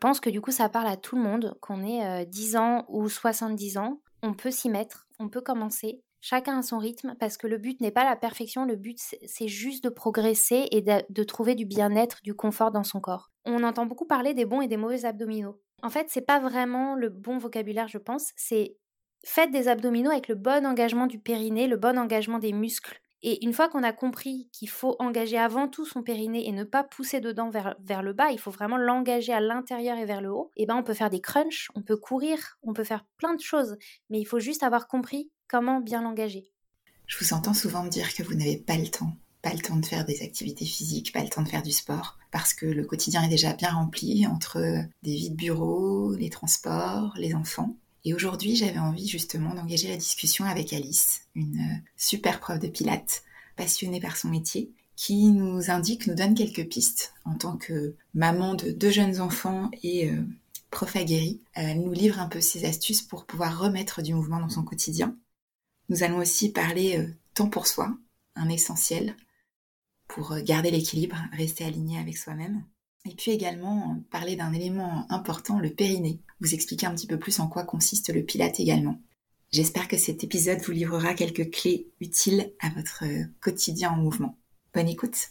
Je pense que du coup, ça parle à tout le monde, qu'on ait 10 ans ou 70 ans. On peut s'y mettre, on peut commencer. Chacun a son rythme parce que le but n'est pas la perfection, le but c'est juste de progresser et de, trouver du bien-être, du confort dans son corps. On entend beaucoup parler des bons et des mauvais abdominaux. En fait, c'est pas vraiment le bon vocabulaire, je pense. C'est faites des abdominaux avec le bon engagement du périnée, le bon engagement des muscles. Et une fois qu'on a compris qu'il faut engager avant tout son périnée et ne pas pousser dedans vers, vers le bas, il faut vraiment l'engager à l'intérieur et vers le haut, et eh ben on peut faire des crunchs, on peut courir, on peut faire plein de choses, mais il faut juste avoir compris comment bien l'engager. Je vous entends souvent me dire que vous n'avez pas le temps, pas le temps de faire des activités physiques, pas le temps de faire du sport, parce que le quotidien est déjà bien rempli entre des vies de bureau, les transports, les enfants. Et aujourd'hui, j'avais envie justement d'engager la discussion avec Alice, une euh, super prof de pilates, passionnée par son métier, qui nous indique, nous donne quelques pistes en tant que maman de deux jeunes enfants et euh, prof aguerrie. Elle nous livre un peu ses astuces pour pouvoir remettre du mouvement dans son quotidien. Nous allons aussi parler euh, temps pour soi, un essentiel pour garder l'équilibre, rester aligné avec soi-même. Et puis également parler d'un élément important, le périnée. Vous expliquer un petit peu plus en quoi consiste le pilate également. J'espère que cet épisode vous livrera quelques clés utiles à votre quotidien en mouvement. Bonne écoute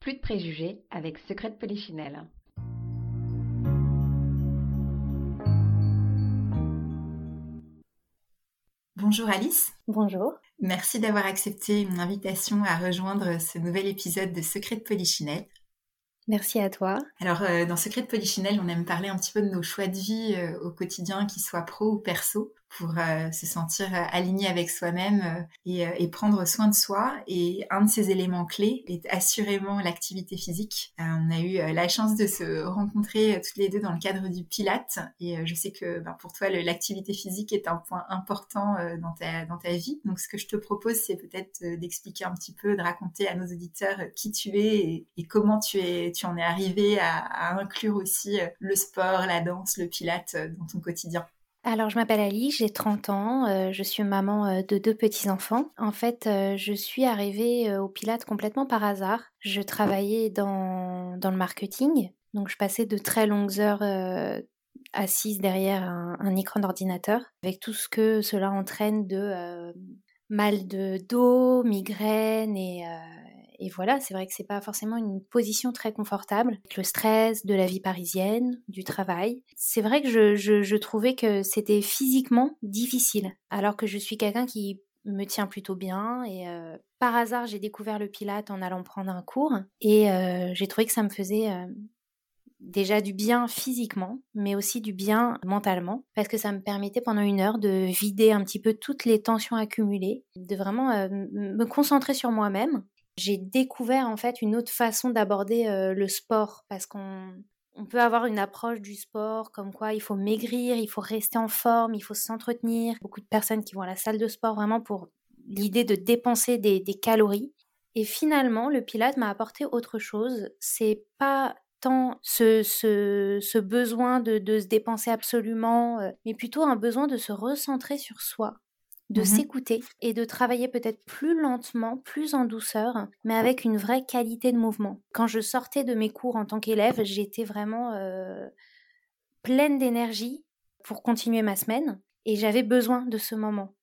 Plus de préjugés avec Secret de Polichinelle. Bonjour Alice. Bonjour. Merci d'avoir accepté mon invitation à rejoindre ce nouvel épisode de Secret de Polichinelle. Merci à toi. Alors, euh, dans Secret de Polichinelle, on aime parler un petit peu de nos choix de vie euh, au quotidien, qu'ils soient pro ou perso pour euh, se sentir euh, aligné avec soi-même euh, et, prendre soin de soi. Et un de ces éléments clés est assurément l'activité physique. on a eu la chance de se rencontrer toutes les deux dans le cadre du Pilate et je sais que ben, pour toi l'activité physique est un point important dans, ta, dans ta vie. Donc ce que je te propose c'est peut-être d'expliquer un petit peu, de raconter à nos auditeurs qui tu es et, comment tu, es, tu en es arrivé à, à inclure aussi le sport, la danse, le Pilate dans ton quotidien. Alors, je m'appelle Ali, j'ai 30 ans, euh, je suis maman euh, de deux petits-enfants. En fait, euh, je suis arrivée au Pilate complètement par hasard. Je travaillais dans, dans le marketing, donc je passais de très longues heures assise derrière un, écran d'ordinateur, avec tout ce que cela entraîne de mal de dos, migraine et et voilà, c'est vrai que c'est pas forcément une position très confortable. Avec le stress de la vie parisienne, du travail. C'est vrai que je, je, trouvais que c'était physiquement difficile. Alors que je suis quelqu'un qui me tient plutôt bien et euh, par hasard j'ai découvert le pilate en allant prendre un cours et euh, j'ai trouvé que ça me faisait euh, déjà du bien physiquement, mais aussi du bien mentalement, parce que ça me permettait pendant une heure de vider un petit peu toutes les tensions accumulées, de vraiment me concentrer sur moi-même j'ai découvert en fait une autre façon d'aborder le sport parce qu'on peut avoir une approche du sport comme quoi il faut maigrir, il faut rester en forme, il faut s'entretenir. Beaucoup de personnes qui vont à la salle de sport vraiment pour l'idée de dépenser des, calories. Et finalement, le Pilate m'a apporté autre chose. C'est pas tant ce, besoin de, se dépenser absolument, mais plutôt un besoin de se recentrer sur soi, de mmh s'écouter et de travailler peut-être plus lentement, plus en douceur, mais avec une vraie qualité de mouvement. Quand je sortais de mes cours en tant qu'élève, j'étais vraiment euh, pleine d'énergie pour continuer ma semaine et j'avais besoin de ce moment.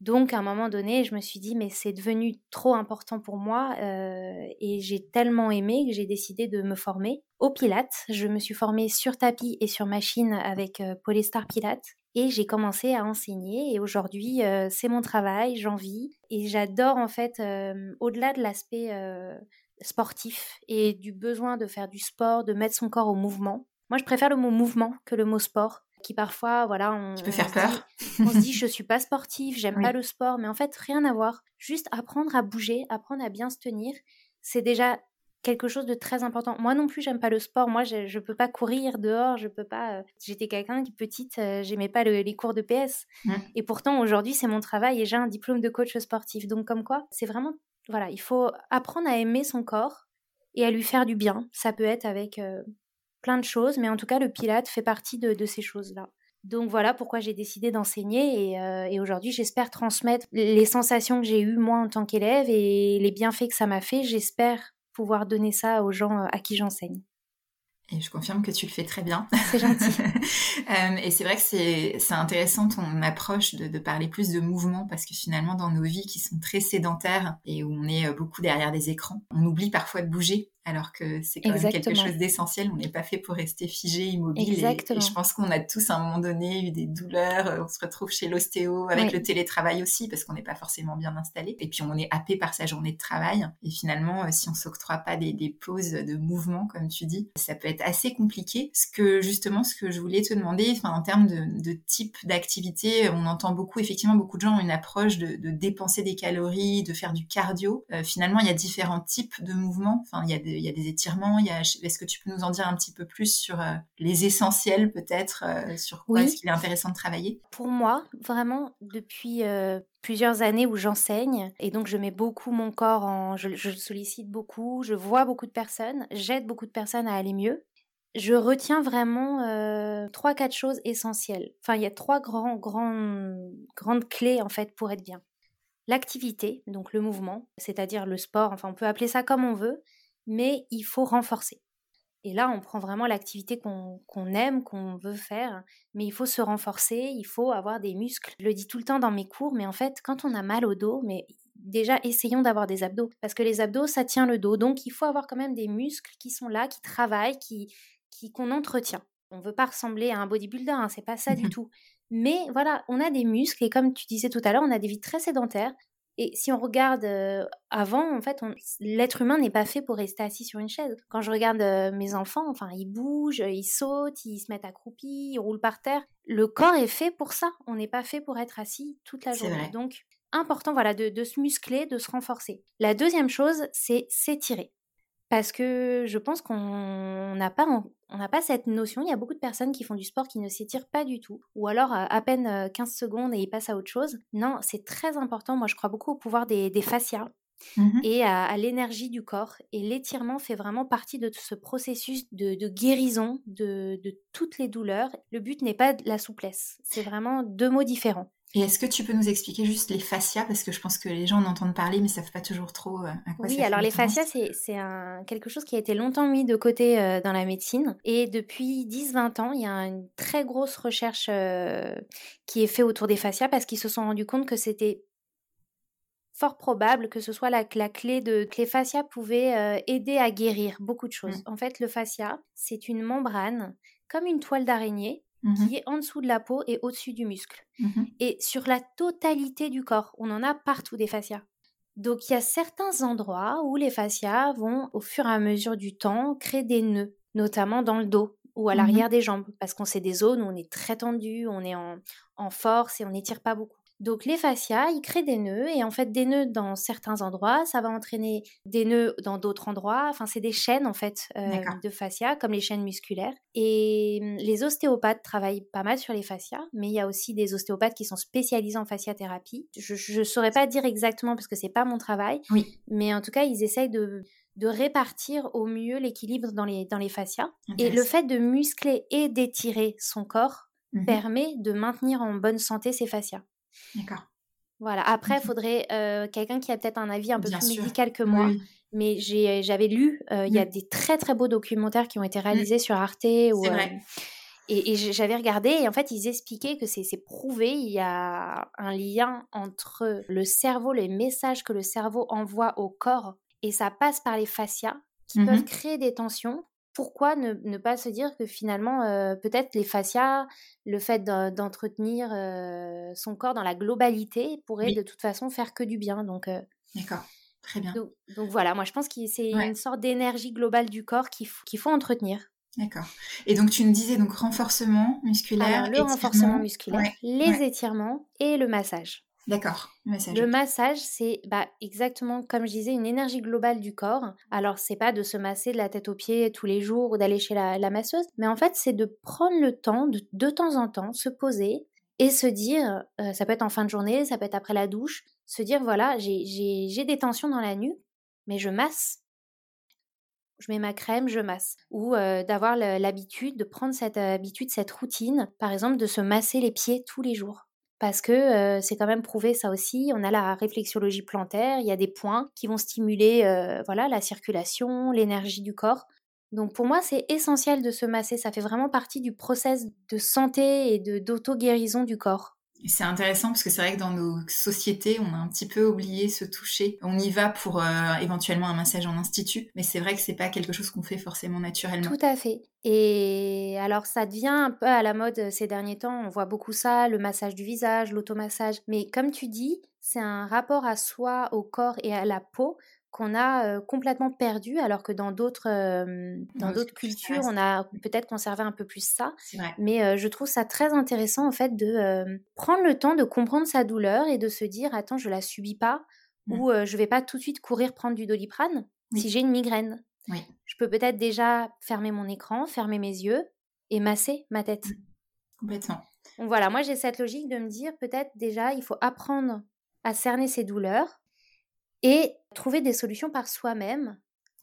Donc, à un moment donné, je me suis dit, mais c'est devenu trop important pour moi euh, et j'ai tellement aimé que j'ai décidé de me former au Pilates. Je me suis formée sur tapis et sur machine avec euh, Polestar Pilates et j'ai commencé à enseigner et aujourd'hui, euh, c'est mon travail, j'en vis et j'adore en fait, au-delà de l'aspect sportif et du besoin de faire du sport, de mettre son corps au mouvement. Moi, je préfère le mot mouvement que le mot sport qui parfois, voilà, on, peut faire peur. on se dit, je suis pas sportif, j'aime pas le sport, mais en fait, rien à voir. Juste apprendre à bouger, apprendre à bien se tenir, c'est déjà quelque chose de très important. Moi non plus, j'aime pas le sport. Moi, je, je peux pas courir dehors, je peux pas. Euh, j'étais quelqu'un qui petite, euh, j'aimais pas les cours de PS. Mmh. Et pourtant, aujourd'hui, c'est mon travail et j'ai un diplôme de coach sportif. Donc, comme quoi, c'est vraiment, voilà, il faut apprendre à aimer son corps et à lui faire du bien. Ça peut être avec euh, plein de choses, mais en tout cas, le Pilate fait partie de, ces choses-là. Donc voilà pourquoi j'ai décidé d'enseigner et, euh, aujourd'hui j'espère transmettre les sensations que j'ai eues moi en tant qu'élève et les bienfaits que ça m'a fait. J'espère pouvoir donner ça aux gens euh, à qui j'enseigne. Et je confirme que tu le fais très bien. C'est gentil. Euh, et c'est vrai que c'est intéressant ton approche de, de, parler plus de mouvement parce que finalement dans nos vies qui sont très sédentaires et où on est beaucoup derrière des écrans, on oublie parfois de bouger alors que c'est quand même quelque chose d'essentiel. On n'est pas fait pour rester figé, immobile. Et, je pense qu'on a tous à un moment donné eu des douleurs. Euh, on se retrouve chez l'ostéo avec le télétravail aussi parce qu'on n'est pas forcément bien installé. Et puis on est happé par sa journée de travail. Et finalement, euh, si on s'octroie pas des, pauses de mouvement, comme tu dis, ça peut être assez compliqué. Ce que justement, ce que je voulais te demander, enfin en termes de, type d'activité, on entend beaucoup, effectivement, beaucoup de gens ont une approche de, dépenser des calories, de faire du cardio. Euh, finalement, il y a différents types de mouvements. Enfin, il y a des il y a des étirements. Est-ce que tu peux nous en dire un petit peu plus sur euh, les essentiels peut-être, euh, sur quoi est-ce qu'il est intéressant de travailler? Pour moi, vraiment, depuis euh, plusieurs années où j'enseigne, et donc je mets beaucoup mon corps en... Je, je sollicite beaucoup, je vois beaucoup de personnes, j'aide beaucoup de personnes à aller mieux. Je retiens vraiment trois, quatre choses essentielles. Enfin, il y a trois grands, grands, grandes clés en fait pour être bien l'activité, donc le mouvement, c'est-à-dire le sport, enfin on peut appeler ça comme on veut, mais il faut renforcer. Et là, on prend vraiment l'activité qu'on aime, qu'on veut faire, mais il faut se renforcer, il faut avoir des muscles. Je le dis tout le temps dans mes cours, mais en fait, quand on a mal au dos, mais déjà essayons d'avoir des abdos, parce que les abdos, ça tient le dos, donc il faut avoir quand même des muscles qui sont là, qui travaillent, qui qu'on entretient. On ne veut pas ressembler à un bodybuilder, hein, c'est pas ça du tout. Mais voilà, on a des muscles et comme tu disais tout à l'heure, on a des vies très sédentaires. Et si on regarde avant, en fait, l'être humain n'est pas fait pour rester assis sur une chaise. Quand je regarde mes enfants, enfin, ils bougent, ils sautent, ils se mettent accroupis, ils roulent par terre. Le corps est fait pour ça. On n'est pas fait pour être assis toute la journée. Donc, important, voilà, de se muscler, de se renforcer. La deuxième chose, c'est s'étirer parce que je pense qu'on n'a pas, on n'a pas cette notion. Il y a beaucoup de personnes qui font du sport qui ne s'étirent pas du tout, ou alors à, peine 15 secondes et ils passent à autre chose. Non, c'est très important. Moi, je crois beaucoup au pouvoir des, fascias. Mmh et à, l'énergie du corps. Et l'étirement fait vraiment partie de ce processus de, guérison de, de, toutes les douleurs. Le but n'est pas la souplesse, c'est vraiment deux mots différents. Et est-ce que tu peux nous expliquer juste les fascias? Parce que je pense que les gens en entendent parler, mais ne savent pas toujours trop euh, à quoi oui, alors les fascias, c'est quelque chose qui a été longtemps mis de côté euh, dans la médecine. Et depuis 10-20 ans, il y a une très grosse recherche euh, qui est faite autour des fascias parce qu'ils se sont rendus compte que c'était fort probable que ce soit la, clé de que les fascias pouvaient aider à guérir beaucoup de choses. Mmh. En fait, le fascia, c'est une membrane comme une toile d'araignée Mmh qui est en dessous de la peau et au-dessus du muscle. Mmh et sur la totalité du corps, on en a partout des fascias. Donc il y a certains endroits où les fascias vont, au fur et à mesure du temps, créer des nœuds, notamment dans le dos ou à mmh l'arrière des jambes, parce qu'on sait des zones où on est très tendu, on est en, en force et on n'étire pas beaucoup. Donc les fascias, ils créent des nœuds et en fait des nœuds dans certains endroits, ça va entraîner des nœuds dans d'autres endroits. Enfin c'est des chaînes en fait euh, de fascias comme les chaînes musculaires. Et hum, les ostéopathes travaillent pas mal sur les fascias, mais il y a aussi des ostéopathes qui sont spécialisés en fasciathérapie. Je ne saurais pas dire exactement parce que c'est pas mon travail, oui. mais en tout cas ils essayent de de répartir au mieux l'équilibre dans les, dans les fascias. Et le fait de muscler et d'étirer son corps mmh permet de maintenir en bonne santé ses fascias. D'accord. Voilà. Après, il faudrait euh, quelqu'un qui a peut-être un avis un peu plus médical que moi. Mais j'avais lu, euh, il y a mmh. des très très beaux documentaires qui ont été mmh. réalisés sur Arte. C'est vrai. Et, j'avais regardé et en fait ils expliquaient que c'est prouvé, il y a un lien entre le cerveau, les messages que le cerveau envoie au corps et ça passe par les fascias qui peuvent mmh créer des tensions. Pourquoi ne, pas se dire que finalement, euh, peut-être les fascias, le fait d'entretenir euh, son corps dans la globalité pourrait de toute façon faire que du bien. Donc, euh, D'accord, très bien. Donc, voilà, moi je pense que c'est une sorte d'énergie globale du corps qu'il faut entretenir. D'accord. Et donc tu me disais donc renforcement musculaire. Alors, le renforcement musculaire, les étirements et le massage. D'accord. Le massage, c'est bah, exactement comme je disais une énergie globale du corps. Alors c'est pas de se masser de la tête aux pieds tous les jours ou d'aller chez la, masseuse, mais en fait c'est de prendre le temps de de temps en temps se poser et se dire, euh, ça peut être en fin de journée, ça peut être après la douche, se dire voilà j'ai des tensions dans la nuque, mais je masse je mets ma crème, je masse. Ou d'avoir l'habitude de prendre cette habitude, cette routine, par exemple de se masser les pieds tous les jours. Parce que c'est quand même prouvé ça aussi, on a la réflexologie plantaire, il y a des points qui vont stimuler voilà, la circulation, l'énergie du corps. Donc pour moi, c'est essentiel de se masser, ça fait vraiment partie du process de santé et d'auto-guérison du corps. C'est intéressant parce que c'est vrai que dans nos sociétés, on a un petit peu oublié se toucher. On y va pour euh, éventuellement un massage en institut, mais c'est vrai que c'est pas quelque chose qu'on fait forcément naturellement. Tout à fait. Et alors ça devient un peu à la mode ces derniers temps, on voit beaucoup ça, le massage du visage, l'automassage. Mais comme tu dis, c'est un rapport à soi, au corps et à la peau qu'on a complètement perdu, alors que dans d'autres dans d'autres cultures, on a peut-être conservé un peu plus ça. Mais je trouve ça très intéressant en fait de prendre le temps de comprendre sa douleur et de se dire attends, je la subis pas mmh. ou je vais pas tout de suite courir prendre du doliprane si j'ai une migraine. Je peux peut-être déjà fermer mon écran, fermer mes yeux et masser ma tête. Mmh. Complètement. Donc voilà, moi j'ai cette logique de me dire peut-être déjà il faut apprendre à cerner ses douleurs et trouver des solutions par soi-même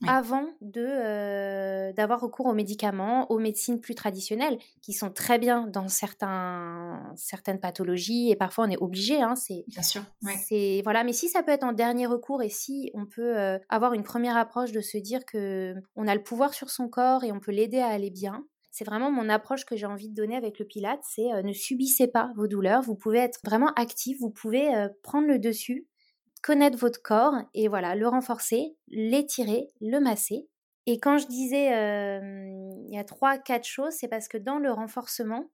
avant de d'avoir recours aux médicaments, aux médecines plus traditionnelles qui sont très bien dans certains certaines pathologies et parfois on est obligé hein, c'est bien sûr c'est voilà mais si ça peut être en dernier recours et si on peut avoir une première approche de se dire que on a le pouvoir sur son corps et on peut l'aider à aller bien c'est vraiment mon approche que j'ai envie de donner avec le Pilate, c'est ne subissez pas vos douleurs, vous pouvez être vraiment actif, vous pouvez prendre le dessus connaître votre corps et voilà, le renforcer, l'étirer, le masser. Et quand je disais il y a trois, quatre choses, c'est parce que dans le renforcement,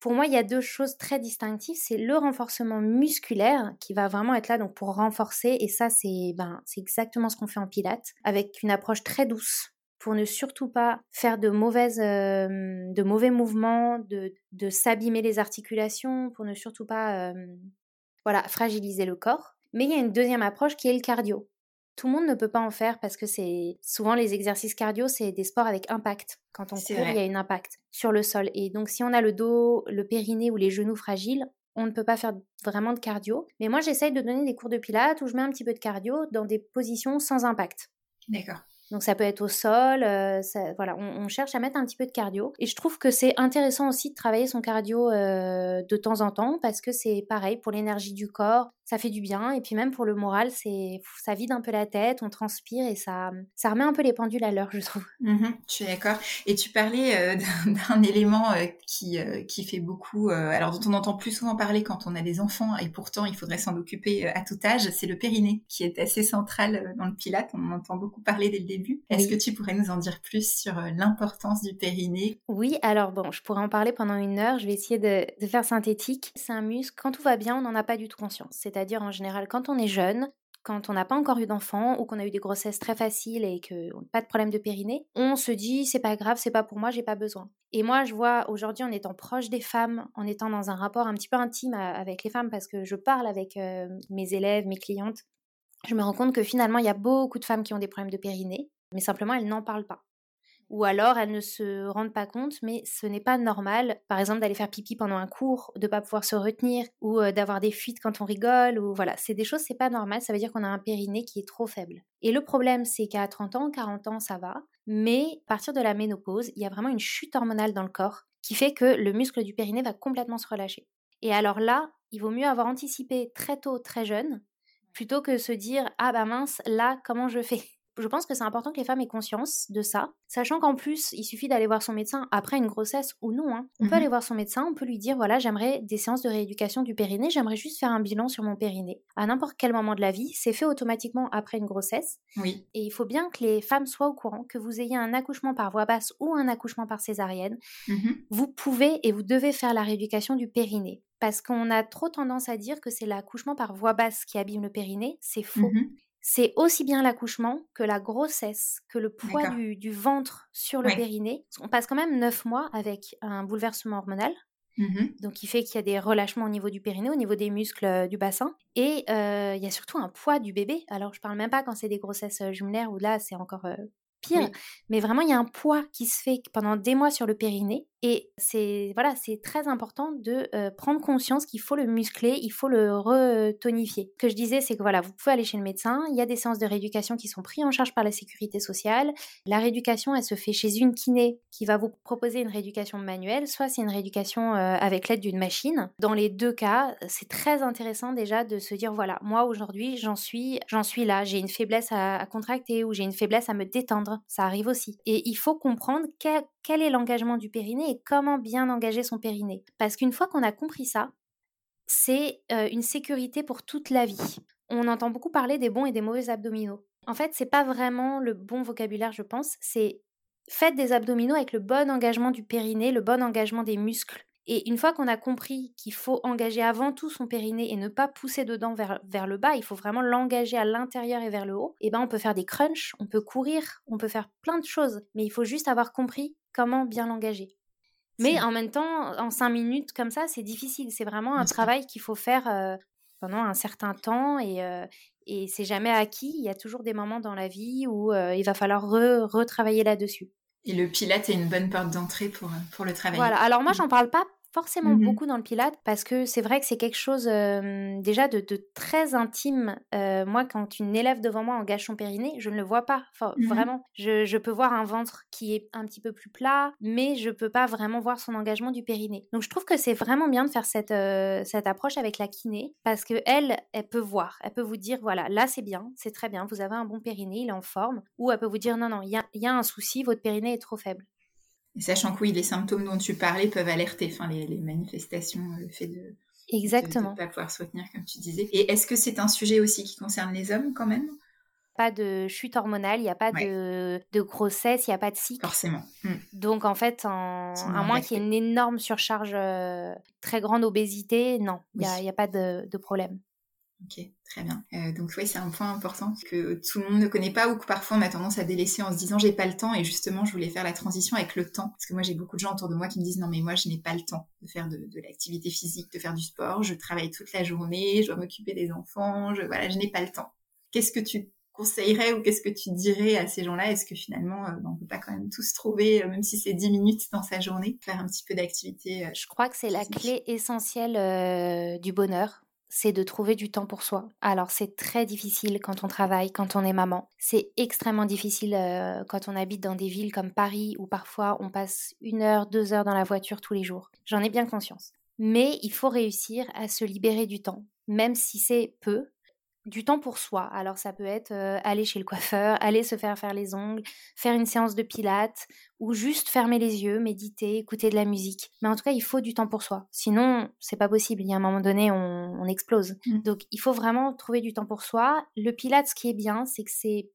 pour moi, il y a deux choses très distinctives. C'est le renforcement musculaire qui va vraiment être là donc pour renforcer. Et ça, c'est ben, exactement ce qu'on fait en pilates avec une approche très douce pour ne surtout pas faire de mauvaises, de mauvais mouvements, de, de s'abîmer les articulations, pour ne surtout pas, voilà, fragiliser le corps. Mais il y a une deuxième approche qui est le cardio. Tout le monde ne peut pas en faire parce que c'est souvent les exercices cardio, c'est des sports avec impact. Quand on court, il y a un impact sur le sol. Et donc, si on a le dos, le périnée ou les genoux fragiles, on ne peut pas faire vraiment de cardio. Mais moi, j'essaye de donner des cours de pilates où je mets un petit peu de cardio dans des positions sans impact. D'accord. Donc ça peut être au sol, euh, voilà, on, cherche à mettre un petit peu de cardio. Et je trouve que c'est intéressant aussi de travailler son cardio euh, de temps en temps parce que c'est pareil pour l'énergie du corps, ça fait du bien. Et puis même pour le moral, c'est ça vide un peu la tête, on transpire et ça, ça remet un peu les pendules à l'heure, je trouve. Mmh je suis d'accord. Et tu parlais euh, d'un élément qui, qui fait beaucoup, alors dont on entend plus souvent parler quand on a des enfants et pourtant il faudrait s'en occuper à tout âge, c'est le périnée qui est assez central dans le pilate. On en entend beaucoup parler dès le début est-ce que tu pourrais nous en dire plus sur euh, l'importance du périnée? Oui, alors bon, je pourrais en parler pendant une heure. Je vais essayer de, faire synthétique. C'est un muscle, quand tout va bien, on n'en a pas du tout conscience. C'est-à-dire, en général, quand on est jeune, quand on n'a pas encore eu d'enfant ou qu'on a eu des grossesses très faciles et que pas de problème de périnée, on se dit c'est pas grave, c'est pas pour moi, j'ai pas besoin. Et moi, je vois aujourd'hui en étant proche des femmes, en étant dans un rapport un petit peu intime avec les femmes parce que je parle avec euh, mes élèves, mes clientes, je me rends compte que finalement, il y a beaucoup de femmes qui ont des problèmes de périnée, mais simplement, elles n'en parlent pas. Ou alors, elles ne se rendent pas compte, mais ce n'est pas normal, par exemple, d'aller faire pipi pendant un cours, de ne pas pouvoir se retenir, ou d'avoir des fuites quand on rigole, ou voilà, c'est des choses, c'est pas normal, ça veut dire qu'on a un périnée qui est trop faible. Et le problème, c'est qu'à 30 ans, 40 ans, ça va, mais à partir de la ménopause, il y a vraiment une chute hormonale dans le corps qui fait que le muscle du périnée va complètement se relâcher. Et alors là, il vaut mieux avoir anticipé très tôt, très jeune, plutôt que se dire ah bah mince, là comment je fais? Je pense que c'est important que les femmes aient conscience de ça, sachant qu'en plus, il suffit d'aller voir son médecin après une grossesse ou non. Hein. On peut Mhm. aller voir son médecin, on peut lui dire voilà, j'aimerais des séances de rééducation du périnée, j'aimerais juste faire un bilan sur mon périnée. À n'importe quel moment de la vie, c'est fait automatiquement après une grossesse. Oui. Et il faut bien que les femmes soient au courant que vous ayez un accouchement par voie basse ou un accouchement par césarienne. Mhm. Vous pouvez et vous devez faire la rééducation du périnée. Parce qu'on a trop tendance à dire que c'est l'accouchement par voie basse qui abîme le périnée. C'est faux. Mhm. C'est aussi bien l'accouchement que la grossesse, que le poids du, du ventre sur le Ouais. périnée. On passe quand même 9 mois avec un bouleversement hormonal, Mhm. donc il fait qu'il y a des relâchements au niveau du périnée, au niveau des muscles euh, du bassin. Et euh, il y a surtout un poids du bébé. Alors je parle même pas quand c'est des grossesses euh, jumelaires où là c'est encore euh, pire. Oui. Mais vraiment il y a un poids qui se fait pendant des mois sur le périnée. Et c'est voilà, c'est très important de euh, prendre conscience qu'il faut le muscler, il faut le retonifier. Ce que je disais, c'est que voilà, vous pouvez aller chez le médecin, il y a des séances de rééducation qui sont prises en charge par la sécurité sociale. La rééducation, elle se fait chez une kiné qui va vous proposer une rééducation manuelle, soit c'est une rééducation euh, avec l'aide d'une machine. Dans les deux cas, c'est très intéressant déjà de se dire voilà, moi aujourd'hui, j'en suis, j'en suis là, j'ai une faiblesse à, à contracter ou j'ai une faiblesse à me détendre. Ça arrive aussi. Et il faut comprendre quel, est l'engagement du périnée et comment bien engager son périnée. Parce qu'une fois qu'on a compris ça, c'est euh, une sécurité pour toute la vie. On entend beaucoup parler des bons et des mauvais abdominaux. En fait, c'est pas vraiment le bon vocabulaire, je pense. C'est faites des abdominaux avec le bon engagement du périnée, le bon engagement des muscles. Et une fois qu'on a compris qu'il faut engager avant tout son périnée et ne pas pousser dedans vers, vers le bas, il faut vraiment l'engager à l'intérieur et vers le haut, et ben on peut faire des crunchs, on peut courir, on peut faire plein de choses, mais il faut juste avoir compris comment bien l'engager. Mais en même temps, en cinq minutes comme ça, c'est difficile. C'est vraiment un travail qu'il faut faire euh, pendant un certain temps et, euh, et c'est jamais acquis. Il y a toujours des moments dans la vie où euh, il va falloir re- retravailler là-dessus. Et le pilate est une bonne porte d'entrée pour, pour le travail. Voilà. Alors moi, j'en parle pas forcément Mhm. beaucoup dans le pilate parce que c'est vrai que c'est quelque chose euh, déjà de, de très intime. Euh, moi, quand une élève devant moi engage son périnée, je ne le vois pas. Enfin, Mhm. Vraiment, je, je peux voir un ventre qui est un petit peu plus plat, mais je peux pas vraiment voir son engagement du périnée. Donc je trouve que c'est vraiment bien de faire cette, euh, cette approche avec la kiné parce que elle, elle peut voir, elle peut vous dire voilà, là c'est bien, c'est très bien, vous avez un bon périnée, il est en forme, ou elle peut vous dire non non, il y a, il y a un souci, votre périnée est trop faible. Et sachant que oui, les symptômes dont tu parlais peuvent alerter, enfin les, les manifestations, euh, le fait de Exactement. ne pas pouvoir se retenir, comme tu disais. Et est-ce que c'est un sujet aussi qui concerne les hommes quand même? Pas de chute hormonale, il n'y a pas Ouais. de, de grossesse, il n'y a pas de cycle. Forcément. Mm. Donc en fait, en- à moins qu'il y ait une énorme surcharge, euh, très grande obésité, non, il n'y a, pas de, de problème. Ok, très bien. Euh, donc oui, c'est un point important que tout le monde ne connaît pas ou que parfois on a tendance à délaisser en se disant j'ai pas le temps. Et justement je voulais faire la transition avec le temps. Parce que moi j'ai beaucoup de gens autour de moi qui me disent non mais moi je n'ai pas le temps de faire de, de l'activité physique, de faire du sport, je travaille toute la journée, je dois m'occuper des enfants, je voilà, je n'ai pas le temps. Qu'est-ce que tu conseillerais ou qu'est-ce que tu dirais à ces gens-là? Est-ce que finalement euh, on peut pas quand même tous trouver, euh, même si c'est 10 minutes dans sa journée, faire un petit peu d'activité euh, Je crois que c'est la clé essentielle du bonheur, c'est de trouver du temps pour soi. Alors c'est très difficile quand on travaille, quand on est maman. C'est extrêmement difficile euh, quand on habite dans des villes comme Paris où parfois on passe une heure, deux heures dans la voiture tous les jours. J'en ai bien conscience. Mais il faut réussir à se libérer du temps, même si c'est peu. Du temps pour soi. Alors ça peut être euh, aller chez le coiffeur, aller se faire faire les ongles, faire une séance de pilates, ou juste fermer les yeux, méditer, écouter de la musique. Mais en tout cas, il faut du temps pour soi. Sinon, c'est pas possible. Il y a un moment donné, on, on explose. Mm. Donc, il faut vraiment trouver du temps pour soi. Le pilate, ce qui est bien, c'est que c'est,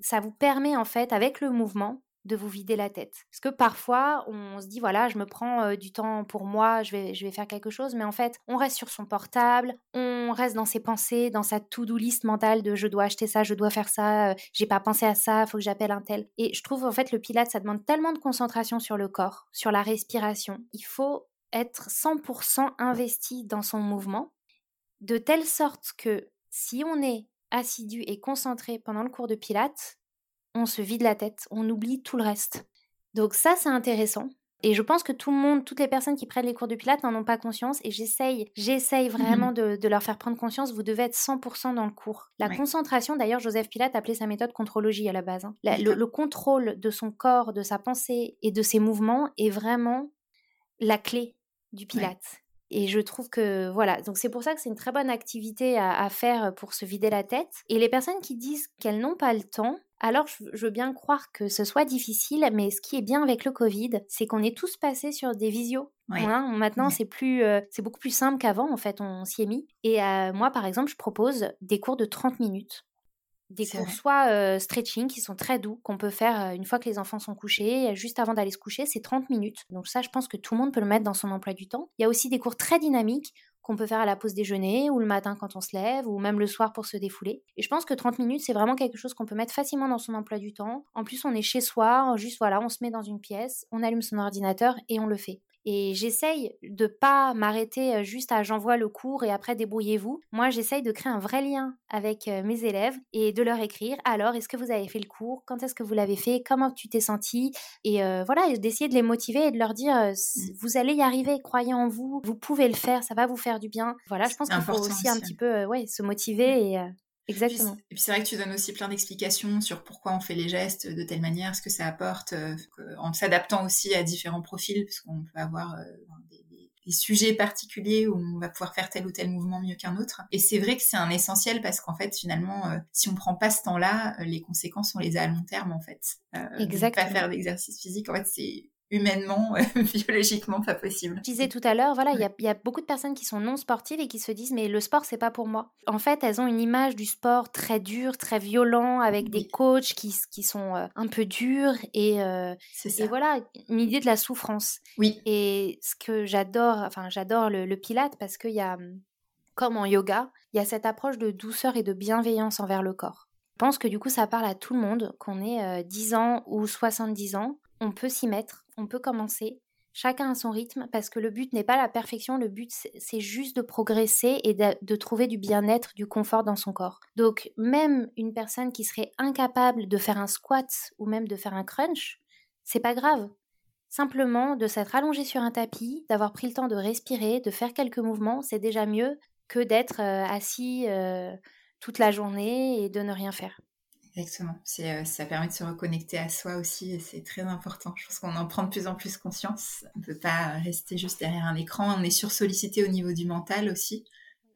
ça vous permet en fait, avec le mouvement, de vous vider la tête. Parce que parfois, on se dit, voilà, je me prends du temps pour moi, je vais, je vais faire quelque chose, mais en fait, on reste sur son portable, on reste dans ses pensées, dans sa to-do list mentale de je dois acheter ça, je dois faire ça, j'ai pas pensé à ça, faut que j'appelle un tel. Et je trouve, en fait, le pilate, ça demande tellement de concentration sur le corps, sur la respiration. Il faut être 100% investi dans son mouvement, de telle sorte que si on est assidu et concentré pendant le cours de pilates, on se vide la tête, on oublie tout le reste. Donc ça, c'est intéressant. Et je pense que tout le monde, toutes les personnes qui prennent les cours de pilates n'en ont pas conscience. Et j'essaye, j'essaye vraiment de, de leur faire prendre conscience. Vous devez être 100% dans le cours. La Ouais. concentration, d'ailleurs, Joseph Pilate appelait sa méthode contrologie à la base. hein. La- le, D'accord. le contrôle de son corps, de sa pensée et de ses mouvements est vraiment la clé du pilate. Et je trouve que voilà, donc c'est pour ça que c'est une très bonne activité à, à, faire pour se vider la tête. Et les personnes qui disent qu'elles n'ont pas le temps, alors je, veux bien croire que ce soit difficile, mais ce qui est bien avec le Covid, c'est qu'on est tous passés sur des visios. Hein, maintenant, c'est plus, euh, c'est beaucoup plus simple qu'avant. En fait, on s'y est mis. Et euh, moi, par exemple, je propose des cours de 30 minutes des cours soit stretching qui sont très doux, qu'on peut faire une fois que les enfants sont couchés, juste avant d'aller se coucher, c'est 30 minutes. Donc ça, je pense que tout le monde peut le mettre dans son emploi du temps. Il y a aussi des cours très dynamiques qu'on peut faire à la pause déjeuner ou le matin quand on se lève ou même le soir pour se défouler. Et je pense que 30 minutes, c'est vraiment quelque chose qu'on peut mettre facilement dans son emploi du temps. En plus, on est chez soi, juste voilà, on se met dans une pièce, on allume son ordinateur et on le fait. Et j'essaye de pas m'arrêter juste à j'envoie le cours et après débrouillez-vous. Moi, j'essaye de créer un vrai lien avec mes élèves et de leur écrire. Alors, est-ce que vous avez fait le cours? Quand est-ce que vous l'avez fait? Comment tu t'es senti Et voilà, d'essayer de les motiver et de leur dire mmh. vous allez y arriver, croyez en vous, vous pouvez le faire, ça va vous faire du bien. Voilà, je pense qu'il faut aussi, un petit peu ouais, se motiver mmh. et Exactement. Et puis c'est vrai que tu donnes aussi plein d'explications sur pourquoi on fait les gestes de telle manière, ce que ça apporte, euh, en s'adaptant aussi à différents profils, puisqu'on peut avoir euh, des, sujets particuliers où on va pouvoir faire tel ou tel mouvement mieux qu'un autre. Et c'est vrai que c'est un essentiel parce qu'en fait, finalement, euh, si on prend pas ce temps-là, les conséquences, on les a à long terme, en fait. Exactement. pas faire d'exercice physique, en fait, c'est humainement, biologiquement pas possible. Je disais tout à l'heure, voilà, il y, a beaucoup de personnes qui sont non sportives et qui se disent mais le sport c'est pas pour moi. En fait, elles ont une image du sport très dur, très violent, avec des coachs qui, qui sont euh, un peu durs et, euh, et voilà, une idée de la souffrance. Oui. Et ce que j'adore, enfin j'adore le, le pilate parce qu'il y a, comme en yoga, il y a cette approche de douceur et de bienveillance envers le corps. Je pense que du coup ça parle à tout le monde, qu'on ait 10 euh, ans ou 70 ans, on peut s'y mettre on peut commencer. Chacun a son rythme parce que le but n'est pas la perfection, le but c'est juste de progresser et de, trouver du bien-être, du confort dans son corps. Donc même une personne qui serait incapable de faire un squat ou même de faire un crunch, c'est pas grave. Simplement de s'être allongé sur un tapis, d'avoir pris le temps de respirer, de faire quelques mouvements, c'est déjà mieux que d'être euh, assis euh, toute la journée et de ne rien faire. Exactement. Euh, ça permet de se reconnecter à soi aussi et c'est très important. Je pense qu'on en prend de plus en plus conscience. On ne peut pas rester juste derrière un écran. On est sursollicité au niveau du mental aussi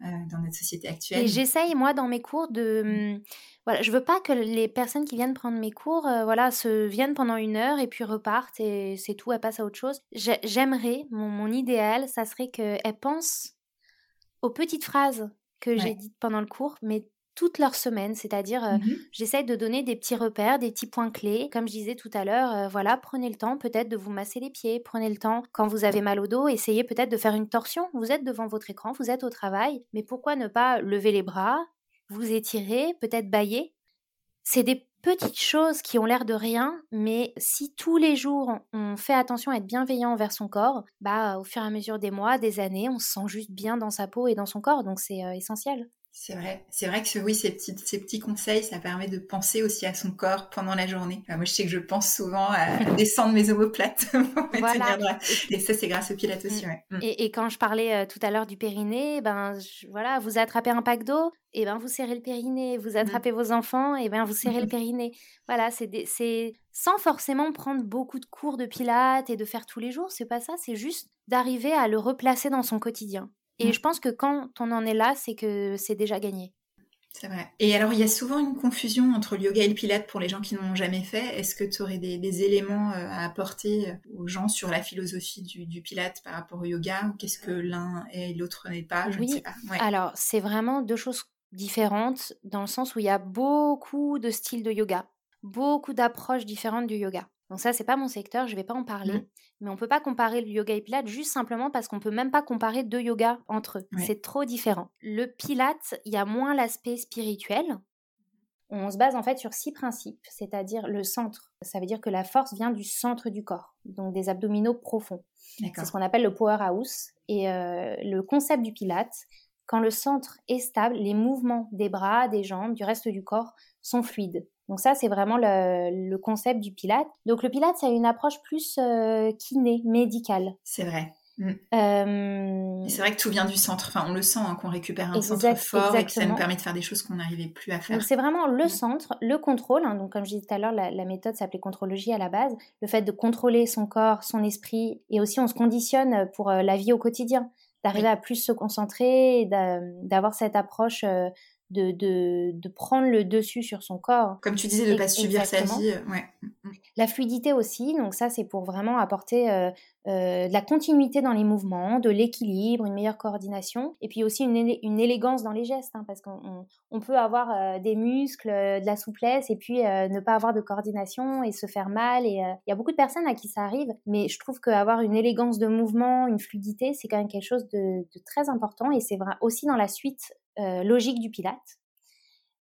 euh, dans notre société actuelle. Et j'essaye, moi, dans mes cours, de... Hum, voilà, je veux pas que les personnes qui viennent prendre mes cours euh, voilà, se viennent pendant une heure et puis repartent et c'est tout, elles passent à autre chose. J'aimerais, mon, mon, idéal, ça serait qu'elles pensent aux petites phrases que j'ai dites pendant le cours, mais toute leur semaine, c'est-à-dire euh, mmh j'essaie de donner des petits repères, des petits points clés. Comme je disais tout à l'heure, euh, voilà, prenez le temps peut-être de vous masser les pieds, prenez le temps quand vous avez mal au dos, essayez peut-être de faire une torsion. Vous êtes devant votre écran, vous êtes au travail, mais pourquoi ne pas lever les bras, vous étirer, peut-être bailler C'est des petites choses qui ont l'air de rien, mais si tous les jours on fait attention à être bienveillant envers son corps, bah au fur et à mesure des mois, des années, on se sent juste bien dans sa peau et dans son corps, donc c'est euh, essentiel. C'est vrai. C'est vrai que oui, ces petits, ces petits conseils, ça permet de penser aussi à son corps pendant la journée. moi, je sais que je pense souvent à descendre mes omoplates pour voilà. Et ça, c'est grâce au pilates aussi. Mm. Et, quand je parlais euh, tout à l'heure du périnée, ben voilà, vous attrapez un pack d'eau, et ben vous serrez le périnée. Vous mm. attrapez vos enfants, et ben vous serrez le périnée. Voilà, c'est sans forcément prendre beaucoup de cours de pilates et de faire tous les jours. C'est pas ça. C'est juste d'arriver à le replacer dans son quotidien. Et mm. je pense que quand on en est là, c'est que c'est déjà gagné. C'est vrai. Et alors, il y a souvent une confusion entre le yoga et le pilate pour les gens qui n'ont jamais fait. Est-ce que tu aurais des, éléments euh, à apporter euh, aux gens sur la philosophie du, pilate par rapport au yoga Ou qu'est-ce que l'un et l'autre n'est pas? Je ne sais pas. Alors, c'est vraiment deux choses différentes dans le sens où il y a beaucoup de styles de yoga, beaucoup d'approches différentes du yoga. Donc ça, c'est pas mon secteur, je vais pas en parler. Mmh. Mais on peut pas comparer le yoga et le pilate juste simplement parce qu'on peut même pas comparer deux yogas entre eux. C'est trop différent. Le pilate, il y a moins l'aspect spirituel. On se base en fait sur six principes, c'est-à-dire le centre. Ça veut dire que la force vient du centre du corps, donc des abdominaux profonds. C'est ce qu'on appelle le powerhouse. Et euh, le concept du pilate, quand le centre est stable, les mouvements des bras, des jambes, du reste du corps sont fluides. Donc ça, c'est vraiment le, concept du Pilate. Donc le Pilate, c'est une approche plus euh, kiné, médicale. C'est vrai. Mm. Euh, c'est vrai que tout vient du centre. Enfin, on le sent hein, qu'on récupère un centre fort et que ça nous permet de faire des choses qu'on n'arrivait plus à faire. Donc c'est vraiment le mm. centre, le contrôle. Hein. donc comme je disais tout à l'heure, la, méthode s'appelait contrologie à la base. Le fait de contrôler son corps, son esprit, et aussi on se conditionne pour euh, la vie au quotidien. d'arriver à plus se concentrer, d'avoir cette approche de, de, de, prendre le dessus sur son corps. Comme tu disais, de ne pas subir sa vie. Euh, ouais. Mm, mm. La fluidité aussi, donc ça c'est pour vraiment apporter euh, euh, de la continuité dans les mouvements, de l'équilibre, une meilleure coordination, et puis aussi une, une élégance dans les gestes, hein, parce qu'on on peut avoir des muscles, de la souplesse, et puis ne pas avoir de coordination et se faire mal. Et il y a beaucoup de personnes à qui ça arrive, mais je trouve qu'avoir une élégance de mouvement, une fluidité, c'est quand même quelque chose de, de très important, et c'est aussi dans la suite euh, logique du pilate.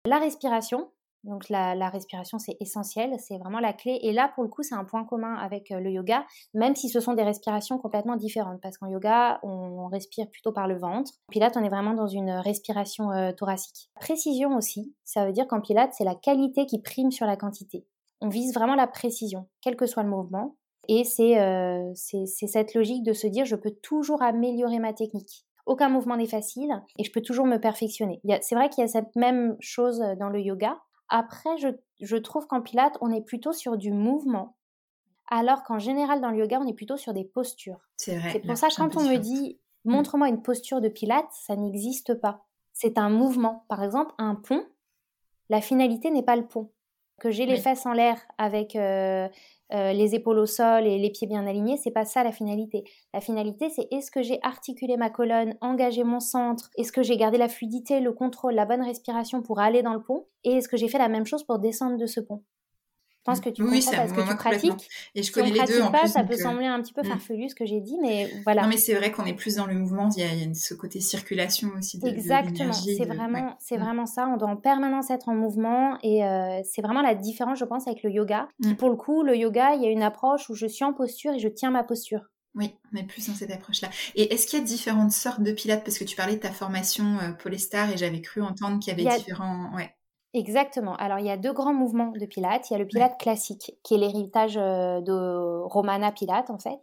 La respiration, donc la, respiration c'est essentiel, c'est vraiment la clé. Et là pour le coup c'est un point commun avec euh, le yoga, même si ce sont des respirations complètement différentes, parce qu'en yoga on respire plutôt par le ventre. Pilate on est vraiment dans une respiration euh, thoracique. Précision aussi, ça veut dire qu'en pilate c'est la qualité qui prime sur la quantité. On vise vraiment la précision, quel que soit le mouvement. Et c'est cette logique de se dire je peux toujours améliorer ma technique. Aucun mouvement n'est facile et je peux toujours me perfectionner. C'est vrai qu'il y a cette même chose dans le yoga. Après, je, trouve qu'en pilates, on est plutôt sur du mouvement, alors qu'en général, dans le yoga, on est plutôt sur des postures. C'est vrai. C'est pour ça que quand on me dit mm. montre-moi une posture de pilates, ça n'existe pas. C'est un mouvement. Par exemple, un pont, la finalité n'est pas le pont. Que j'ai les fesses en l'air avec euh, euh, les épaules au sol et les pieds bien alignés, c'est pas ça la finalité. La finalité, c'est est-ce que j'ai articulé ma colonne, engagé mon centre, est-ce que j'ai gardé la fluidité, le contrôle, la bonne respiration pour aller dans le pont, et est-ce que j'ai fait la même chose pour descendre de ce pont? Je pense que tu oui, comprends parce que tu pratiques. Et je connais les deux en pas, Ça peut euh, sembler un petit peu mm. farfelu ce que j'ai dit, mais voilà. Non, mais c'est vrai qu'on est plus dans le mouvement. Il y a, ce côté circulation aussi. De, Exactement. C'est vraiment, c'est mm. vraiment ça. On doit en permanence être en mouvement et euh, c'est vraiment la différence, je pense, avec le yoga. Mm. pour le coup, le yoga, il y a une approche où je suis en posture et je tiens ma posture. Oui, on est plus dans cette approche-là. Et est-ce qu'il y a différentes sortes de pilates? Parce que tu parlais de ta formation euh, Polestar et j'avais cru entendre qu'il y avait différents. Ouais. Exactement. Alors, il y a deux grands mouvements de Pilates. Il y a le Pilate classique, qui est l'héritage euh, de Romana Pilate, en fait.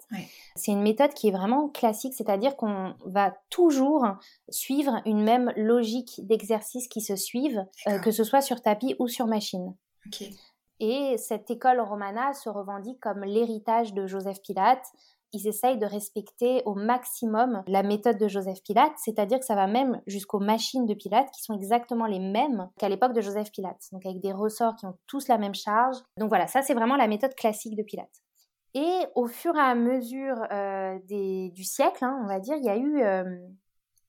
C'est une méthode qui est vraiment classique, c'est-à-dire qu'on va toujours suivre une même logique d'exercice qui se suivent, euh, que ce soit sur tapis ou sur machine. Et cette école Romana se revendique comme l'héritage de Joseph Pilate, ils essayent de respecter au maximum la méthode de Joseph Pilate, c'est-à-dire que ça va même jusqu'aux machines de Pilate qui sont exactement les mêmes qu'à l'époque de Joseph Pilate, donc avec des ressorts qui ont tous la même charge. Donc voilà, ça c'est vraiment la méthode classique de Pilate. Et au fur et à mesure euh, du siècle, hein, on va dire, il y a eu euh,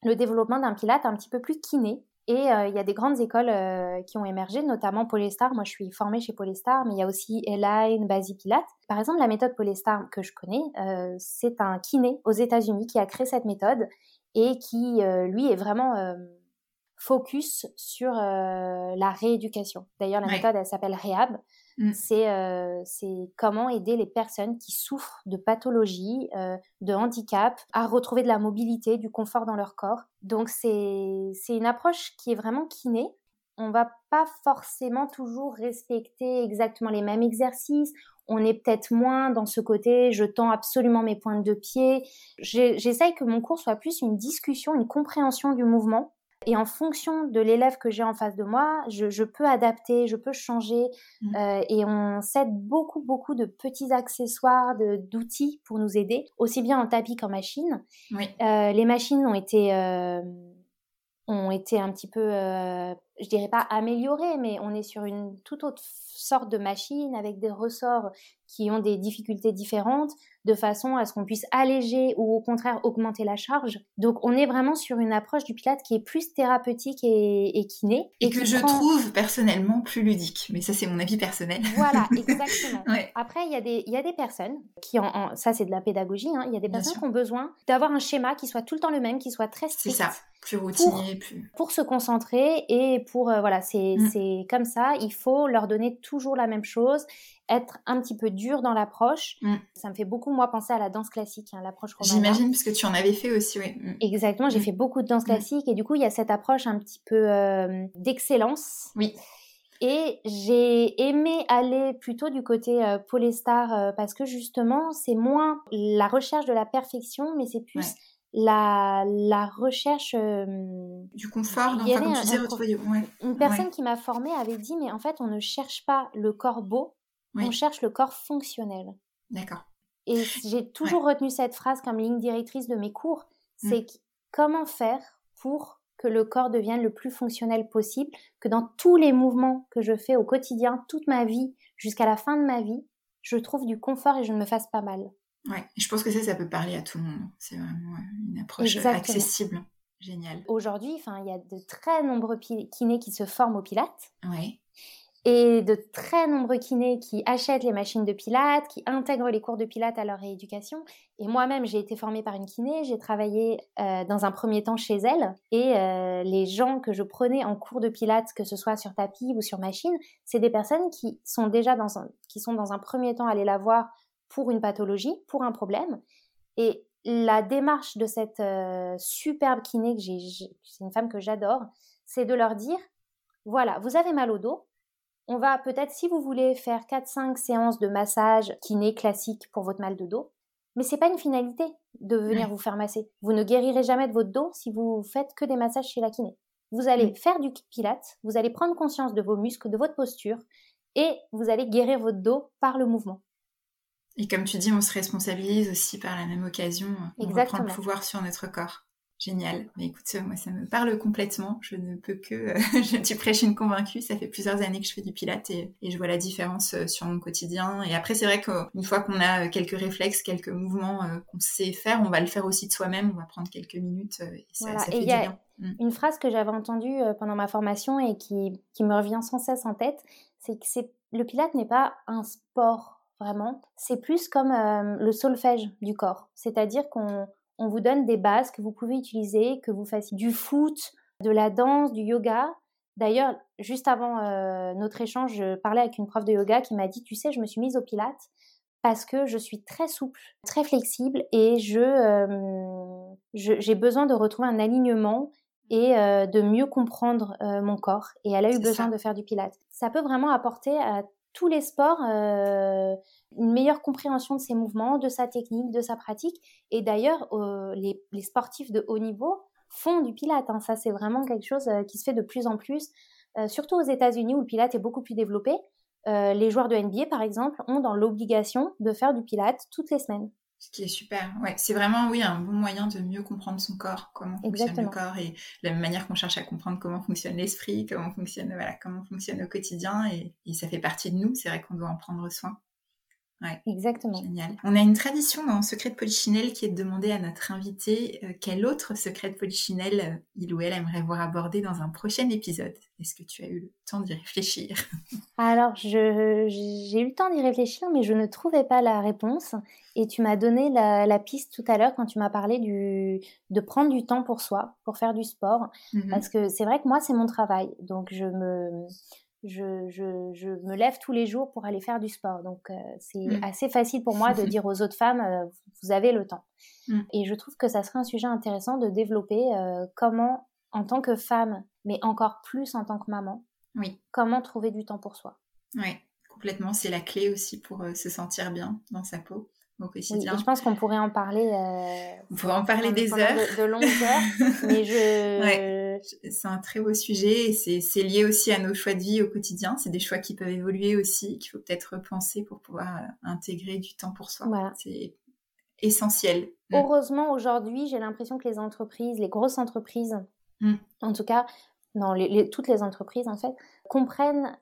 le développement d'un Pilate un petit peu plus kiné, et euh, il y a des grandes écoles euh, qui ont émergé, notamment Polestar. Moi, je suis formée chez Polestar, mais il y a aussi Elaine, Basi Pilate. Par exemple, la méthode Polestar que je connais, euh, c'est un kiné aux États-Unis qui a créé cette méthode et qui, lui, est vraiment focus sur la rééducation. D'ailleurs, la méthode, elle s'appelle Rehab. Mm. Euh, c'est comment aider les personnes qui souffrent de pathologies, euh, de handicap, à retrouver de la mobilité, du confort dans leur corps. Donc c'est une approche qui est vraiment kiné. On va pas forcément toujours respecter exactement les mêmes exercices. On est peut-être moins dans ce côté je tends absolument mes pointes de pied. J'essaye que mon cours soit plus une discussion, une compréhension du mouvement et en fonction de l'élève que j'ai en face de moi, je, peux adapter, je peux changer. Mmh. Euh, et on cède beaucoup, beaucoup de petits accessoires, d'outils pour nous aider, aussi bien en tapis qu'en machine. Euh, les machines ont été, euh, ont été un petit peu, je dirais pas améliorées, mais on est sur une toute autre sorte de machine avec des ressorts qui ont des difficultés différentes de façon à ce qu'on puisse alléger ou au contraire augmenter la charge. Donc on est vraiment sur une approche du pilate qui est plus thérapeutique et, et kiné. Et, que je trouve personnellement plus ludique. Mais ça c'est mon avis personnel. Voilà, exactement. Après il y, a des, y a des personnes qui, en, ça c'est de la pédagogie, hein, il y a des personnes qui ont besoin d'avoir un schéma qui soit tout le temps le même, qui soit très strict. C'est ça, plus routinier. Pour, plus... pour se concentrer et pour, euh, voilà, mm. c'est comme ça, il faut leur donner toujours la même chose être un petit peu dur dans l'approche. Mm. Ça me fait beaucoup, moi, penser à la danse classique, hein, l'approche romane. J'imagine, parce que tu en avais fait aussi, oui. Mm. Exactement, j'ai fait beaucoup de danse classique et du coup, il y a cette approche un petit peu euh, d'excellence. Oui. Et j'ai aimé aller plutôt du côté euh, Polestar euh, parce que justement, c'est moins la recherche de la perfection, mais c'est plus la, la recherche du confort, enfin, comme tu disais, retrouver. Une personne qui m'a formée avait dit, mais en fait, on ne cherche pas le corps beau, on cherche le corps fonctionnel. D'accord. Et j'ai toujours retenu cette phrase comme ligne directrice de mes cours. Mm. C'est comment faire pour que le corps devienne le plus fonctionnel possible, que dans tous les mouvements que je fais au quotidien, toute ma vie, jusqu'à la fin de ma vie, je trouve du confort et je ne me fasse pas mal. Ouais, je pense que ça, ça peut parler à tout le monde. C'est vraiment une approche accessible. Génial. Aujourd'hui, il y a de très nombreux kinés qui se forment au Pilates. Ouais et de très nombreux kinés qui achètent les machines de pilates, qui intègrent les cours de pilates à leur rééducation. Et moi-même, j'ai été formée par une kiné, j'ai travaillé euh, dans un premier temps chez elle, et euh, les gens que je prenais en cours de pilates, que ce soit sur tapis ou sur machine, c'est des personnes qui sont déjà dans un, qui sont dans un premier temps allées la voir pour une pathologie, pour un problème. Et la démarche de cette euh, superbe kiné, que j'ai, c'est une femme que j'adore, c'est de leur dire, voilà, vous avez mal au dos, on va peut-être, si vous voulez, faire 4-5 séances de massage kiné classique pour votre mal de dos. Mais c'est pas une finalité de venir vous faire masser. Vous ne guérirez jamais de votre dos si vous faites que des massages chez la kiné. Vous allez faire du pilate, vous allez prendre conscience de vos muscles, de votre posture, et vous allez guérir votre dos par le mouvement. Et comme tu dis, on se responsabilise aussi par la même occasion. On reprend le pouvoir sur notre corps. Génial. Mais écoute, moi, ça me parle complètement. Je ne peux que. Euh, tu prêches une convaincue. Ça fait plusieurs années que je fais du pilate et, je vois la différence euh, sur mon quotidien. Et après, c'est vrai qu'une fois qu'on a euh, quelques réflexes, quelques mouvements qu'on sait faire, on va le faire aussi de soi-même. On va prendre quelques minutes et ça, fait du bien. Mm. Une phrase que j'avais entendue pendant ma formation et qui, qui me revient sans cesse en tête, c'est que le pilate n'est pas un sport vraiment. C'est plus comme le solfège du corps. C'est-à-dire qu'on on vous donne des bases que vous pouvez utiliser, que vous fassiez du foot, de la danse, du yoga. D'ailleurs, juste avant euh, notre échange, je parlais avec une prof de yoga qui m'a dit, tu sais, je me suis mise au pilates parce que je suis très souple, très flexible et je, euh, j'ai besoin de retrouver un alignement et euh, de mieux comprendre mon corps. Et elle a eu besoin de faire du pilates. Ça peut vraiment apporter à tous les sports euh, une meilleure compréhension de ses mouvements, de sa technique, de sa pratique. Et d'ailleurs, euh, les, sportifs de haut niveau font du pilate. Hein. Ça, c'est vraiment quelque chose euh, qui se fait de plus en plus, surtout aux États-Unis où le pilate est beaucoup plus développé. les joueurs de NBA, par exemple, ont dans l'obligation de faire du pilate toutes les semaines. Ce qui est super. Ouais, c'est vraiment oui un bon moyen de mieux comprendre son corps, comment fonctionne le corps et la même manière qu'on cherche à comprendre comment fonctionne l'esprit, comment fonctionne voilà comment fonctionne le quotidien et, et ça fait partie de nous. C'est vrai qu'on doit en prendre soin. Ouais. Exactement. Génial. On a une tradition dans Secret de Polichinelle qui est de demander à notre invité euh, quel autre secret de Polichinelle euh, il ou elle aimerait voir abordé dans un prochain épisode. Est-ce que tu as eu le temps d'y réfléchir? Alors, j'ai eu le temps d'y réfléchir, mais je ne trouvais pas la réponse. Et tu m'as donné la, piste tout à l'heure quand tu m'as parlé du, de prendre du temps pour soi, pour faire du sport. Mm-hmm. Parce que c'est vrai que moi, c'est mon travail. Donc, je me je, je, je, me lève tous les jours pour aller faire du sport. Donc, euh, c'est mmh. assez facile pour moi de dire aux autres femmes, euh, vous avez le temps. Mmh. Et je trouve que ça serait un sujet intéressant de développer euh, comment, en tant que femme, mais encore plus en tant que maman, oui. comment trouver du temps pour soi. Oui, complètement. C'est la clé aussi pour se sentir bien dans sa peau au quotidien. je pense qu'on pourrait en parler. On pourrait en parler des heures. De, de, longues heures. mais je c'est un très beau sujet et c'est lié aussi à nos choix de vie au quotidien. C'est des choix qui peuvent évoluer aussi, qu'il faut peut-être repenser pour pouvoir euh, intégrer du temps pour soi. C'est essentiel. Mm. Heureusement, aujourd'hui, j'ai l'impression que les entreprises, les grosses entreprises, mm. en tout cas, non, toutes les entreprises, en fait, comprennent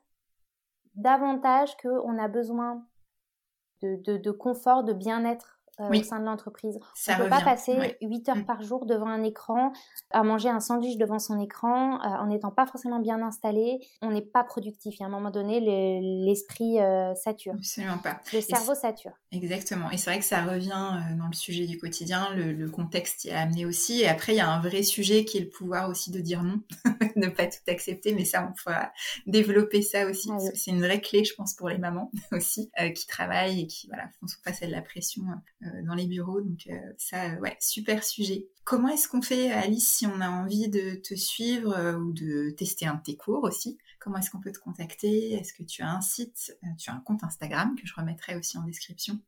davantage qu'on a besoin de confort, de bien-être euh, au sein de l'entreprise. On ne peut pas passer 8 heures mm. par jour devant un écran, à manger un sandwich devant son écran, euh, en n'étant pas forcément bien installé. On n'est pas productif. Et à un moment donné, l'esprit euh, sature. Absolument pas. Le cerveau sature. Exactement. Et c'est vrai que ça revient dans le sujet du quotidien. Le, contexte y a amené aussi. Et après, il y a un vrai sujet qui est le pouvoir aussi de dire non, ne pas tout accepter. Mais ça, on pourra développer ça aussi. Ah c'est une vraie clé, je pense, pour les mamans aussi, qui travaillent et qui voilà, font face à de la pression dans les bureaux. Donc euh, ça, ouais, super sujet. Comment est-ce qu'on fait, Alice, si on a envie de te suivre euh, ou de tester un de tes cours aussi? Comment est-ce qu'on peut te contacter? Est-ce que tu as un site Tu as un compte Instagram que je remettrai aussi en description?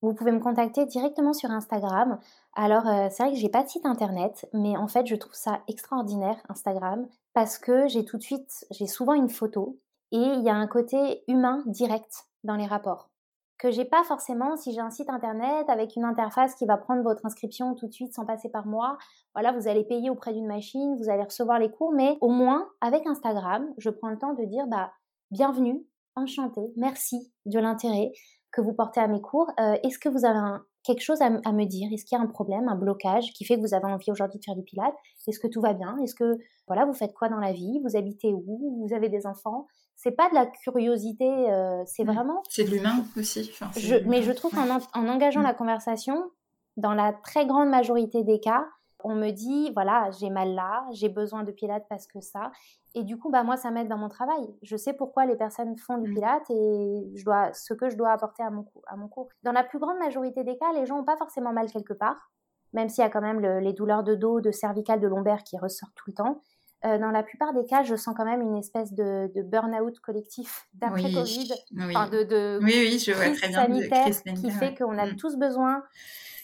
Vous pouvez me contacter directement sur Instagram. Alors, c'est vrai que j'ai pas de site internet, mais en fait, je trouve ça extraordinaire, Instagram, parce que j'ai tout de suite, j'ai souvent une photo et il y a un côté humain direct dans les rapports. Que j'ai pas forcément si j'ai un site internet avec une interface qui va prendre votre inscription tout de suite sans passer par moi. Voilà, vous allez payer auprès d'une machine, vous allez recevoir les cours, mais au moins avec Instagram, je prends le temps de dire bah bienvenue, enchanté, merci de l'intérêt que vous portez à mes cours. Euh, est-ce que vous avez quelque chose à, me dire? Est-ce qu'il y a un problème, un blocage qui fait que vous avez envie aujourd'hui de faire du pilate Est-ce que tout va bien? Est-ce que voilà, vous faites quoi dans la vie? Vous habitez où? Vous avez des enfants? C'est pas de la curiosité, euh, c'est vraiment. C'est de l'humain aussi. mais je trouve qu'en en engageant la conversation, dans la très grande majorité des cas, on me dit voilà, j'ai mal là, j'ai besoin de pilates parce que ça. Et du coup, bah, moi, ça m'aide dans mon travail. Je sais pourquoi les personnes font du mm. pilates et je dois, ce que je dois apporter à mon, à mon cours. Dans la plus grande majorité des cas, les gens n'ont pas forcément mal quelque part, même s'il y a quand même les douleurs de dos, de cervical, de lombaire qui ressortent tout le temps. Euh, dans la plupart des cas, je sens quand même une espèce de, burn-out collectif d'après Covid, enfin de, de oui, oui, je vois très bien, sanitaire, qui fait qu'on a mm. tous besoin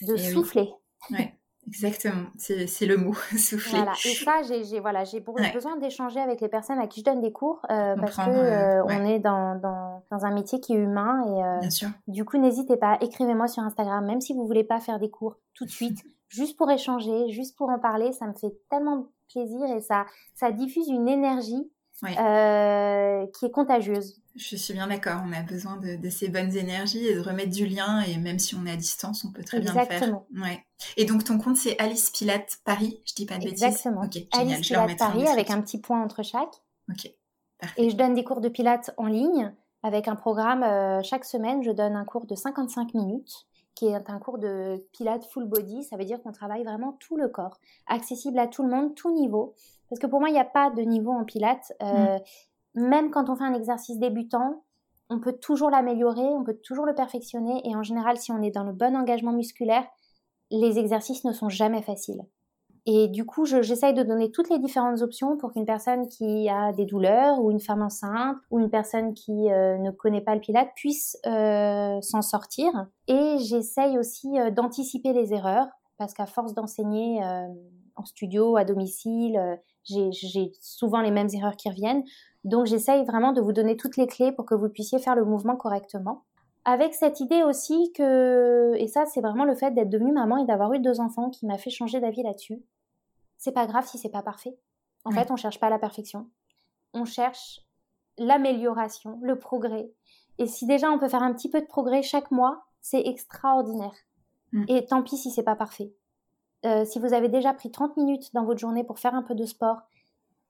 de souffler. Oui, exactement, c'est le mot, souffler. Voilà. Et ça, j'ai voilà, besoin d'échanger avec les personnes à qui je donne des cours euh, parce que euh, on est dans, dans, dans, un métier qui est humain et Bien sûr. du coup, n'hésitez pas, écrivez-moi sur Instagram, même si vous voulez pas faire des cours tout de suite, juste pour échanger, juste pour en parler, ça me fait tellement plaisir et ça, ça diffuse une énergie euh, qui est contagieuse. Je suis bien d'accord, on a besoin de, ces bonnes énergies et de remettre du lien et même si on est à distance, on peut très bien le faire. Ouais. Et donc ton compte c'est Alice Pilate Paris, je dis pas de bêtises? Exactement. Alice Pilate Paris avec un petit point entre chaque. Ok. Et je donne des cours de pilates en ligne avec un programme euh, chaque semaine. Je donne un cours de 55 minutes qui est un cours de Pilates full body. Ça veut dire qu'on travaille vraiment tout le corps, accessible à tout le monde, tout niveau. Parce que pour moi, il n'y a pas de niveau en Pilates. Euh, mm. Même quand on fait un exercice débutant, on peut toujours l'améliorer, on peut toujours le perfectionner. Et en général, si on est dans le bon engagement musculaire, les exercices ne sont jamais faciles. Et du coup, j'essaye de donner toutes les différentes options pour qu'une personne qui a des douleurs ou une femme enceinte ou une personne qui euh, ne connaît pas le pilate puisse euh, s'en sortir. Et j'essaye aussi euh, d'anticiper les erreurs parce qu'à force d'enseigner en studio, à domicile, j'ai souvent les mêmes erreurs qui reviennent. Donc j'essaye vraiment de vous donner toutes les clés pour que vous puissiez faire le mouvement correctement avec cette idée aussi que, et ça c'est vraiment le fait d'être devenue maman et d'avoir eu deux enfants qui m'a fait changer d'avis là-dessus. C'est pas grave si c'est pas parfait. En fait, on cherche pas la perfection. On cherche l'amélioration, le progrès. Et si déjà on peut faire un petit peu de progrès chaque mois, c'est extraordinaire. Mm. Et tant pis si c'est pas parfait. Euh, si vous avez déjà pris 30 minutes dans votre journée pour faire un peu de sport,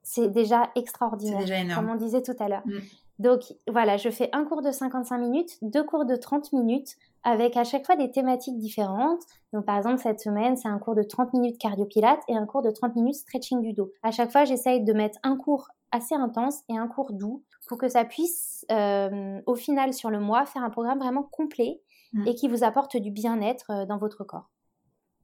c'est déjà extraordinaire. Déjà énorme. Comme on disait tout à l'heure. Mm. Donc voilà, je fais un cours de 55 minutes, deux cours de 30 minutes, avec à chaque fois des thématiques différentes. Donc par exemple, cette semaine, c'est un cours de 30 minutes cardio-pilates et un cours de 30 minutes stretching du dos. À chaque fois, j'essaye de mettre un cours assez intense et un cours doux pour que ça puisse, euh, au final, sur le mois, faire un programme vraiment complet mm. et qui vous apporte du bien-être euh, dans votre corps.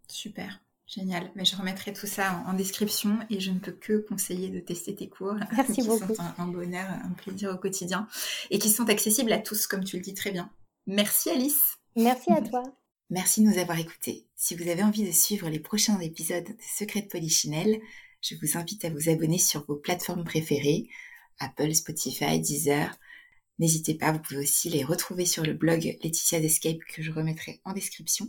Super. Génial. Mais je remettrai tout ça en, description et je ne peux que conseiller de tester tes cours. Merci qui beaucoup. sont un, bonheur, un plaisir au quotidien et qui sont accessibles à tous, comme tu le dis très bien. Merci Alice. Merci à toi. Merci de nous avoir écoutés. Si vous avez envie de suivre les prochains épisodes de Secret de Polichinelle, je vous invite à vous abonner sur vos plateformes préférées, Apple, Spotify, Deezer. N'hésitez pas, vous pouvez aussi les retrouver sur le blog Laetitia Escape que je remettrai en description.